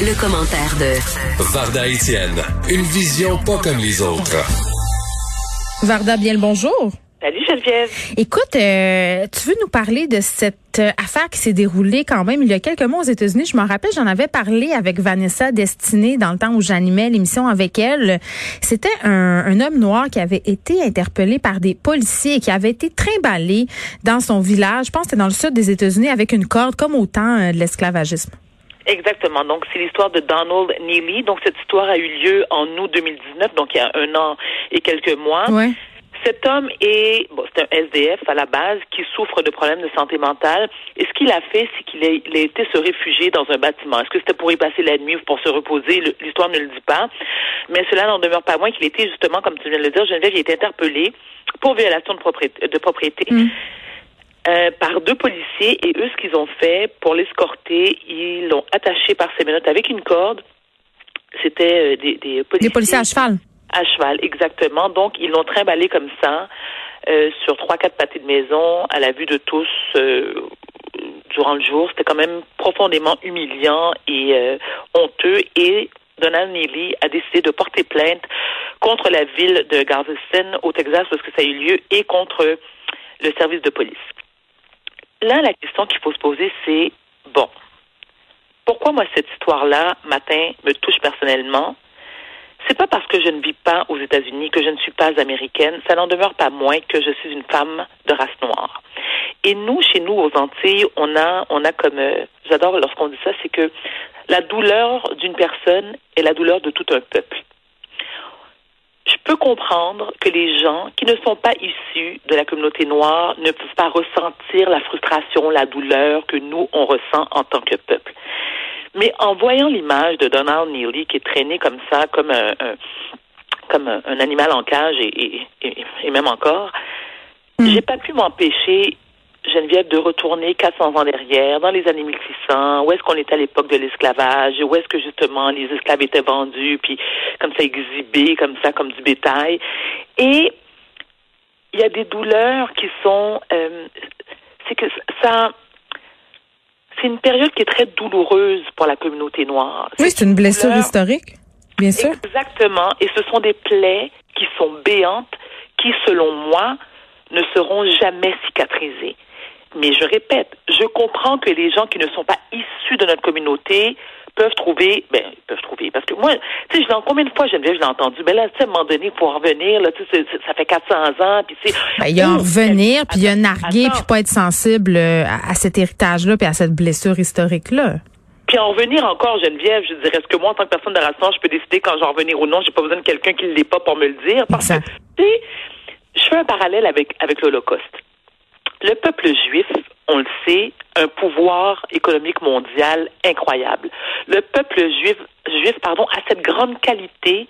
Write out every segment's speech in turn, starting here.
Le, commentaire de Varda Etienne, une vision pas comme les autres. Varda, bien le bonjour. Salut Geneviève. Écoute, euh, tu veux nous parler de cette euh, affaire qui s'est déroulée quand même il y a quelques mois aux États-Unis? Je me rappelle, j'en avais parlé avec Vanessa Destinée dans le temps où j'animais l'émission avec elle. C'était un, homme noir qui avait été interpellé par des policiers et qui avait été trimballé dans son village. Je pense que c'était dans le sud des États-Unis avec une corde comme au temps euh, de l'esclavagisme. Exactement. Donc, c'est l'histoire de Donald Neely. Donc, cette histoire a eu lieu en août 2019, donc il y a un an et quelques mois. Ouais. Cet homme est, bon, c'est un SDF à la base qui souffre de problèmes de santé mentale. Et ce qu'il a fait, c'est qu'il a, été se réfugier dans un bâtiment. Est-ce que c'était pour y passer la nuit ou pour se reposer? L'histoire ne le dit pas. Mais cela n'en demeure pas moins qu'il était justement, comme tu viens de le dire, Geneviève, il a été interpellé pour violation de propriété. De propriété. Mm. Euh, par deux policiers et eux, ce qu'ils ont fait pour l'escorter, ils l'ont attaché par ses menottes avec une corde. C'était euh, des, des policiers. Des policiers à cheval. À cheval, exactement. Donc, ils l'ont trimballé comme ça, euh, sur trois, quatre pâtés de maison, à la vue de tous, euh, durant le jour. C'était quand même profondément humiliant et euh, honteux. Et Donald Neely a décidé de porter plainte contre la ville de Galveston, au Texas, parce que ça a eu lieu, et contre le service de police. Là, la question qu'il faut se poser, c'est, bon, pourquoi moi cette histoire-là, matin, me touche personnellement? C'est pas parce que je ne vis pas aux États-Unis que je ne suis pas américaine, ça n'en demeure pas moins que je suis une femme de race noire. Et nous, chez nous, aux Antilles, on a, on a comme, euh, j'adore lorsqu'on dit ça, c'est que la douleur d'une personne est la douleur de tout un peuple. Je peux comprendre que les gens qui ne sont pas issus de la communauté noire ne peuvent pas ressentir la frustration, la douleur que nous, on ressent en tant que peuple. Mais en voyant l'image de Donald Neely qui est traîné comme ça, comme un, un comme un, un, animal en cage et, et, et même encore, mm. j'ai pas pu m'empêcher, Geneviève, de retourner 400 ans derrière, dans les années 1600, où est-ce qu'on était à l'époque de l'esclavage, où est-ce que justement les esclaves étaient vendus, puis comme ça exhibés, comme ça, comme du bétail. Et il y a des douleurs qui sont, euh, c'est que ça, c'est une période qui est très douloureuse pour la communauté noire. Oui, c'est une blessure douleur. historique, bien sûr. Exactement. Et ce sont des plaies qui sont béantes, qui, selon moi, ne seront jamais cicatrisées. Mais je répète, je comprends que les gens qui ne sont pas issus de notre communauté peuvent trouver, ben, peuvent trouver, parce que moi, tu sais, je combien de fois, Geneviève, je l'ai entendu, ben là, tu sais, à un moment donné, pour revenir, là, tu sais, ça fait 400 ans, puis sais. Ben, il y a en revenir, puis il y a narguer, puis pas être sensible à, à cet héritage-là, puis à cette blessure historique-là. Puis en revenir encore, Geneviève, je dirais, est-ce que moi, en tant que personne de race je peux décider quand j'en revenir ou non? J'ai pas besoin de quelqu'un qui ne l'est pas pour me le dire. Parce que, tu sais, je fais un parallèle avec, avec l'Holocauste. Le peuple juif, on le sait, un pouvoir économique mondial incroyable. Le peuple juif, juif pardon, a cette grande qualité.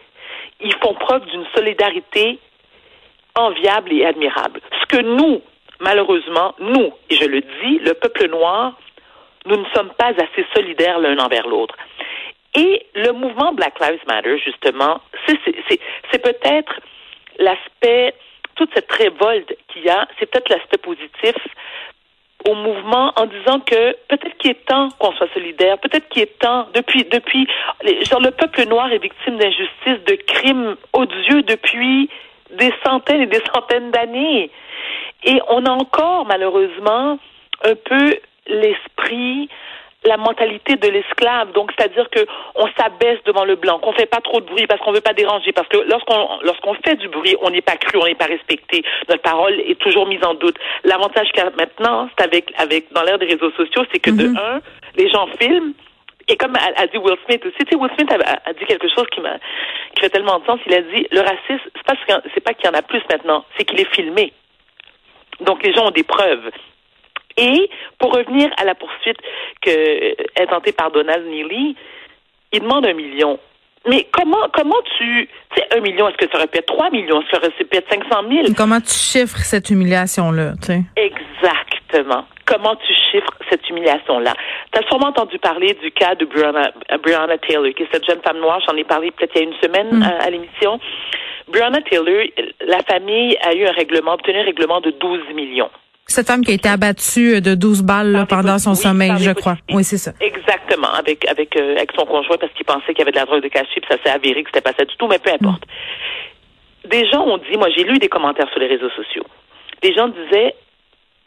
Ils font preuve d'une solidarité enviable et admirable. Ce que nous, malheureusement, nous, et je le dis, le peuple noir, nous ne sommes pas assez solidaires l'un envers l'autre. Et le mouvement Black Lives Matter, justement, c'est peut-être l'aspect, toute cette révolte qu'il y a, c'est peut-être l'aspect positif au mouvement en disant que peut-être qu'il est temps qu'on soit solidaire, peut-être qu'il est temps, depuis, depuis, genre le peuple noir est victime d'injustice, de crimes odieux depuis des centaines et des centaines d'années. Et on a encore, malheureusement, un peu l'esprit la mentalité de l'esclave. Donc, c'est-à-dire que on s'abaisse devant le blanc, qu'on fait pas trop de bruit parce qu'on veut pas déranger, parce que lorsqu'on lorsqu'on fait du bruit, on n'est pas cru, on n'est pas respecté. Notre parole est toujours mise en doute. L'avantage qu'il y a maintenant, c'est avec avec dans l'ère des réseaux sociaux, c'est que mm -hmm. de un, les gens filment. Et comme a, a dit Will Smith aussi, tu sais, Will Smith a, a, dit quelque chose qui m'a qui fait tellement de sens. Il a dit le racisme, c'est pas c'est pas qu'il y en a plus maintenant, c'est qu'il est filmé. Donc les gens ont des preuves. Et pour revenir à la poursuite que est tentée par Donald Neely, il demande un million. Mais comment, comment tu, tu sais, un million, est-ce que ça répète? Trois millions, est-ce que ça répète 500 000? Comment tu chiffres cette humiliation-là, tu sais? Exactement. Comment tu chiffres cette humiliation-là? Tu as sûrement entendu parler du cas de Breonna, Breonna Taylor, qui est cette jeune femme noire, j'en ai parlé peut-être il y a une semaine à, à l'émission. Breonna Taylor, la famille a eu un règlement, obtenu un règlement de 12 millions. Cette femme qui a été abattue de 12 balles là, pendant son. Oui, sommeil, je crois. Oui, c'est ça. Exactement, avec avec euh, avec son conjoint parce qu'il pensait qu'il y avait de la drogue de cachet, puis ça s'est avéré que c'était pas ça du tout, mais peu importe. Des gens ont dit, moi j'ai lu des commentaires sur les réseaux sociaux. Des gens disaient,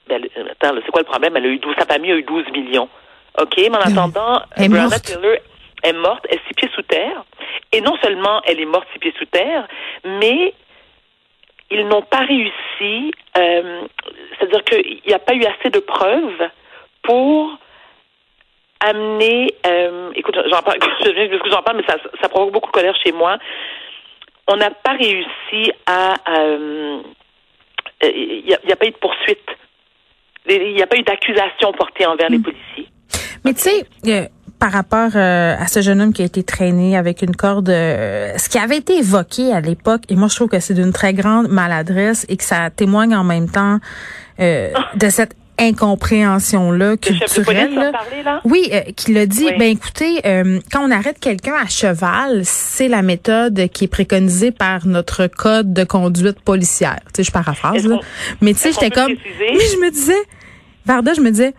ben, attends, c'est quoi le problème? Elle a eu 12, sa famille a eu 12 millions. Ok, mais en attendant, Elle. Taylor est morte, elle est six pieds sous terre, et non seulement elle est morte six pieds sous terre, mais ils n'ont pas réussi, euh, c'est-à-dire qu'il n'y a pas eu assez de preuves pour amener, euh, écoute, j'en parle, je viens parce que j'en parle, mais ça, ça provoque beaucoup de colère chez moi. On n'a pas réussi à, euh, euh, il n'y a, pas eu de poursuite. Il n'y a pas eu d'accusation portée envers les policiers. Mais tu sais, euh, par rapport euh, à ce jeune homme qui a été traîné avec une corde, euh, ce qui avait été évoqué à l'époque, et moi je trouve que c'est d'une très grande maladresse et que ça témoigne en même temps euh, de cette chef de culturelle. là. là? Oui, euh, qui l'a dit. Oui. Ben écoutez, euh, quand on arrête quelqu'un à cheval, c'est la méthode qui est préconisée par notre code de conduite policière. Tu sais, je paraphrase là. Mais tu sais, j'étais comme, mais je me disais, Varda, je me disais,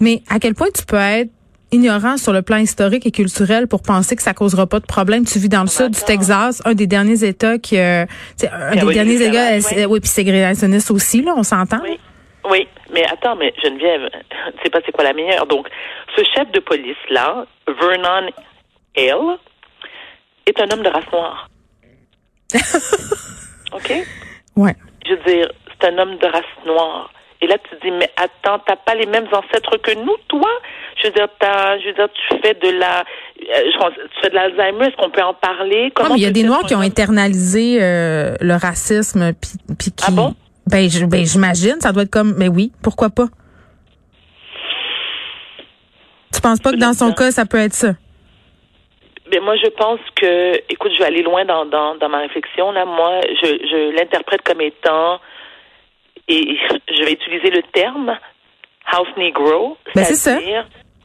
mais à quel point tu peux être ignorant sur le plan historique et culturel pour penser que ça causera pas de problème? Tu vis dans le sud du. Texas, un des derniers États qui, euh, un Ben des oui, derniers États, oui. oui, puis ségrégationniste aussi, là, on s'entend. Oui. Oui, mais attends, mais Geneviève, tu sais pas c'est quoi la meilleure? Donc, ce chef de police-là, Vernon Hale, est un homme de race noire. OK? Ouais. Je veux dire, c'est un homme de race noire. Et là, tu te dis, mais attends, t'as pas les mêmes ancêtres que nous, toi? Je veux dire, t'as, je veux dire, tu fais de la, euh, je pense- tu fais de l'Alzheimer, est-ce qu'on peut en parler? Non, mais il y a des Noirs qui ont internalisé euh, le racisme, puis puis qui. Ah bon? Ben, je- ben, j'imagine, ça doit être comme, mais oui, pourquoi pas? Tu penses pas que dans son cas, ça peut être ça? Ben moi, je pense que, écoute, je vais aller loin dans, dans, dans ma réflexion. Là, moi, je, je l'interprète comme étant, et je vais utiliser le terme house negro. Ben, c'est ça.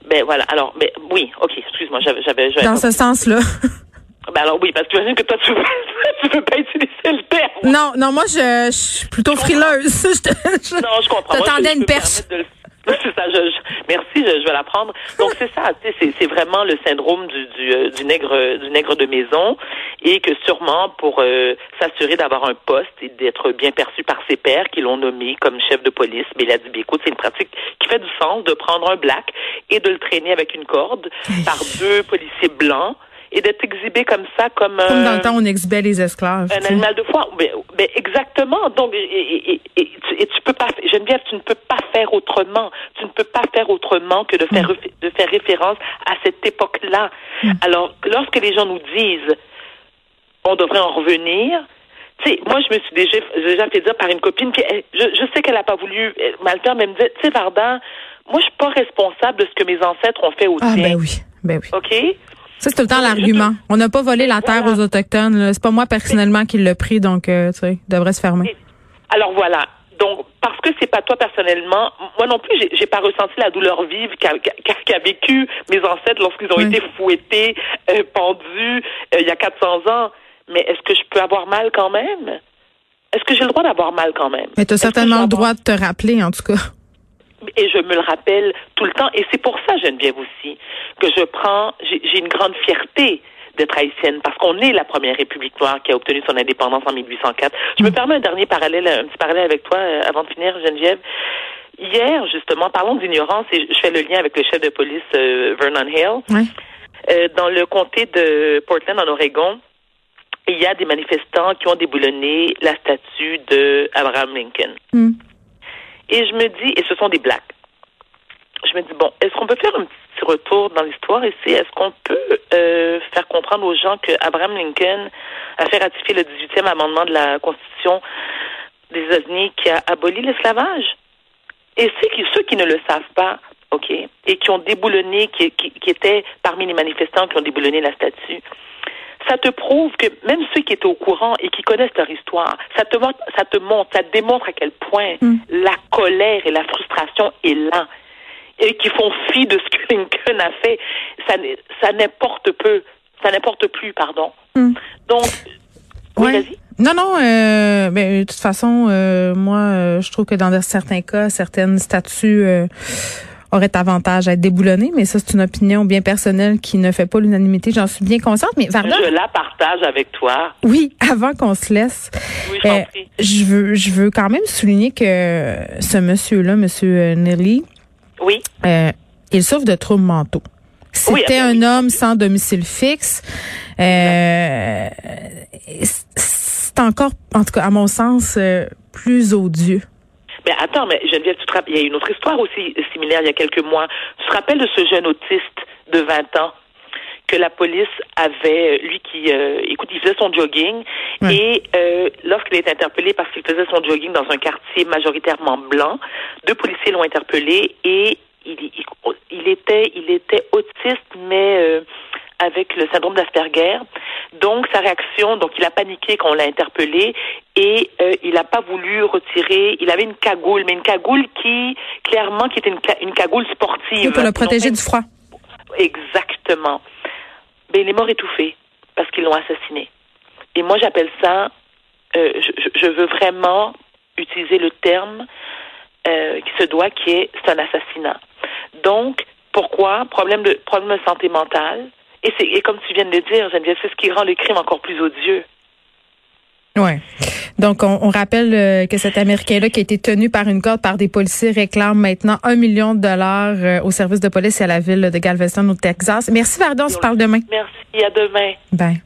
Ben voilà. Alors, ben oui, ok. Excuse-moi, j'avais, j'avais. Dans ce sens-là. Ben alors oui, parce que j'imagine que toi, tu veux, tu veux pas utiliser le terme. non, non, moi, je, je suis plutôt frileuse. Je je- Non, je comprends. T'attendais je- je une perche. ça, je, je- merci, je, je vais la prendre. Donc c'est ça, tu sais, c'est, vraiment le syndrome du, du, euh, du nègre du nègre de maison et que sûrement pour euh, s'assurer d'avoir un poste et d'être bien perçu par ses pairs qui l'ont nommé comme chef de police, mais il a dit, écoute, c'est une pratique qui fait du sens de prendre un black et de le traîner avec une corde par deux policiers blancs et d'être exhibé comme ça comme Comme dans un- le temps, on exhibait les esclaves. un animal de foire. Ben, ben, exactement. Donc, et, tu, peux pas, Geneviève, tu ne peux pas faire autrement. Tu ne peux pas faire autrement que de faire, Mm. de faire référence à cette époque-là. Alors, lorsque les gens nous disent, on devrait en revenir, tu sais, moi, je me suis déjà, déjà fait dire par une copine elle- je, je sais qu'elle n'a pas voulu euh, mal faire, mais elle me disait, tu sais, Varda, moi, je suis pas responsable de ce que mes ancêtres ont fait au Ah, tien. ben oui. Ben oui. OK? Ça, c'est tout le temps l'argument. On n'a pas volé la terre Voilà. aux Autochtones. C'est pas moi personnellement qui l'ai pris, donc, euh, tu sais, il devrait se fermer. Alors voilà. Donc, parce que c'est pas toi personnellement, moi non plus, j'ai- pas ressenti la douleur vive qu'a vécu mes ancêtres lorsqu'ils ont Oui. été fouettés, euh, pendus euh, il y a 400 ans. Mais est-ce que je peux avoir mal quand même? Est-ce que j'ai le droit d'avoir mal quand même? Mais tu as certainement le droit de te rappeler, en tout cas. Et je me le rappelle tout le temps. Et c'est pour ça, Geneviève aussi, que je prends, j'ai une grande fierté d'être haïtienne parce qu'on est la première république noire qui a obtenu son indépendance en 1804. Je me permets un dernier parallèle, un petit parallèle avec toi euh, avant de finir, Geneviève. Hier, justement, parlons d'ignorance et je fais le lien avec le chef de police euh, Vernon Hale. Ouais. Euh, dans le comté de Portland, en Oregon, il y a des manifestants qui ont déboulonné la statue de Abraham Lincoln. Hmm. Et je me dis, et ce sont des blacks. Je me dis, bon, est-ce qu'on peut faire un petit retour dans l'histoire ici? Est-ce qu'on peut euh, faire comprendre aux gens que Abraham Lincoln a fait ratifier le 18e amendement de la Constitution des États-Unis qui a aboli l'esclavage? Et c'est que ceux qui ne le savent pas, OK, et qui ont déboulonné, qui, qui, qui étaient parmi les manifestants qui ont déboulonné la statue, ça te prouve que même ceux qui étaient au courant et qui connaissent leur histoire, ça te montre, ça te montre, ça démontre à quel point Mm. la colère et la frustration est là et qui font fi de ce que Lincoln a fait. Ça, n'importe peu, ça n'importe plus, pardon. Mm. Donc, oui, Ouais. vas-y. Non, non, euh, ben, de toute façon, euh, moi, euh, je trouve que dans certains cas, certaines statues euh, auraient avantage à être déboulonnées, mais ça, c'est une opinion bien personnelle qui ne fait pas l'unanimité, j'en suis bien consciente. Mais Varda, Je la partage avec toi. oui, avant qu'on se laisse, Oui, je euh, je veux, je veux quand même souligner que ce monsieur-là, monsieur Nelly, Oui. euh, il souffre de troubles mentaux. C'était ah un homme sans domicile fixe. Euh, c'est encore, en tout cas, à mon sens, euh, plus odieux. Mais attends, mais Geneviève, tu te rappelles, il y a une autre histoire aussi similaire il y a quelques mois. Tu te rappelles de ce jeune autiste de 20 ans que la police avait, lui qui, euh, écoute, il faisait son jogging et euh, lorsqu'il est interpellé parce qu'il faisait son jogging dans un quartier majoritairement blanc, deux policiers l'ont interpellé et il, il, il était, il était autiste, mais euh, avec le syndrome d'Asperger. Donc sa réaction, donc il a paniqué quand on l'a interpellé et euh, il n'a pas voulu retirer. Il avait une cagoule, mais une cagoule qui clairement qui était une, une cagoule sportive. pour le protéger du froid. Exactement. Ben, il est mort étouffé parce qu'ils l'ont assassiné. Et moi, j'appelle ça, euh, je veux vraiment utiliser le terme euh, qui se doit, qui est c'est un assassinat. Donc, pourquoi? Problème de problème de santé mentale et c'est et comme tu viens de le dire, Geneviève, c'est ce qui rend le crime encore plus odieux. Ouais. Donc, on, on rappelle euh, que cet Américain-là qui a été tenu par une corde par des policiers réclame maintenant un million de dollars euh, au service de police et à la ville de Galveston au Texas. Merci, Varda. On se parle demain. Merci, à demain. Bye.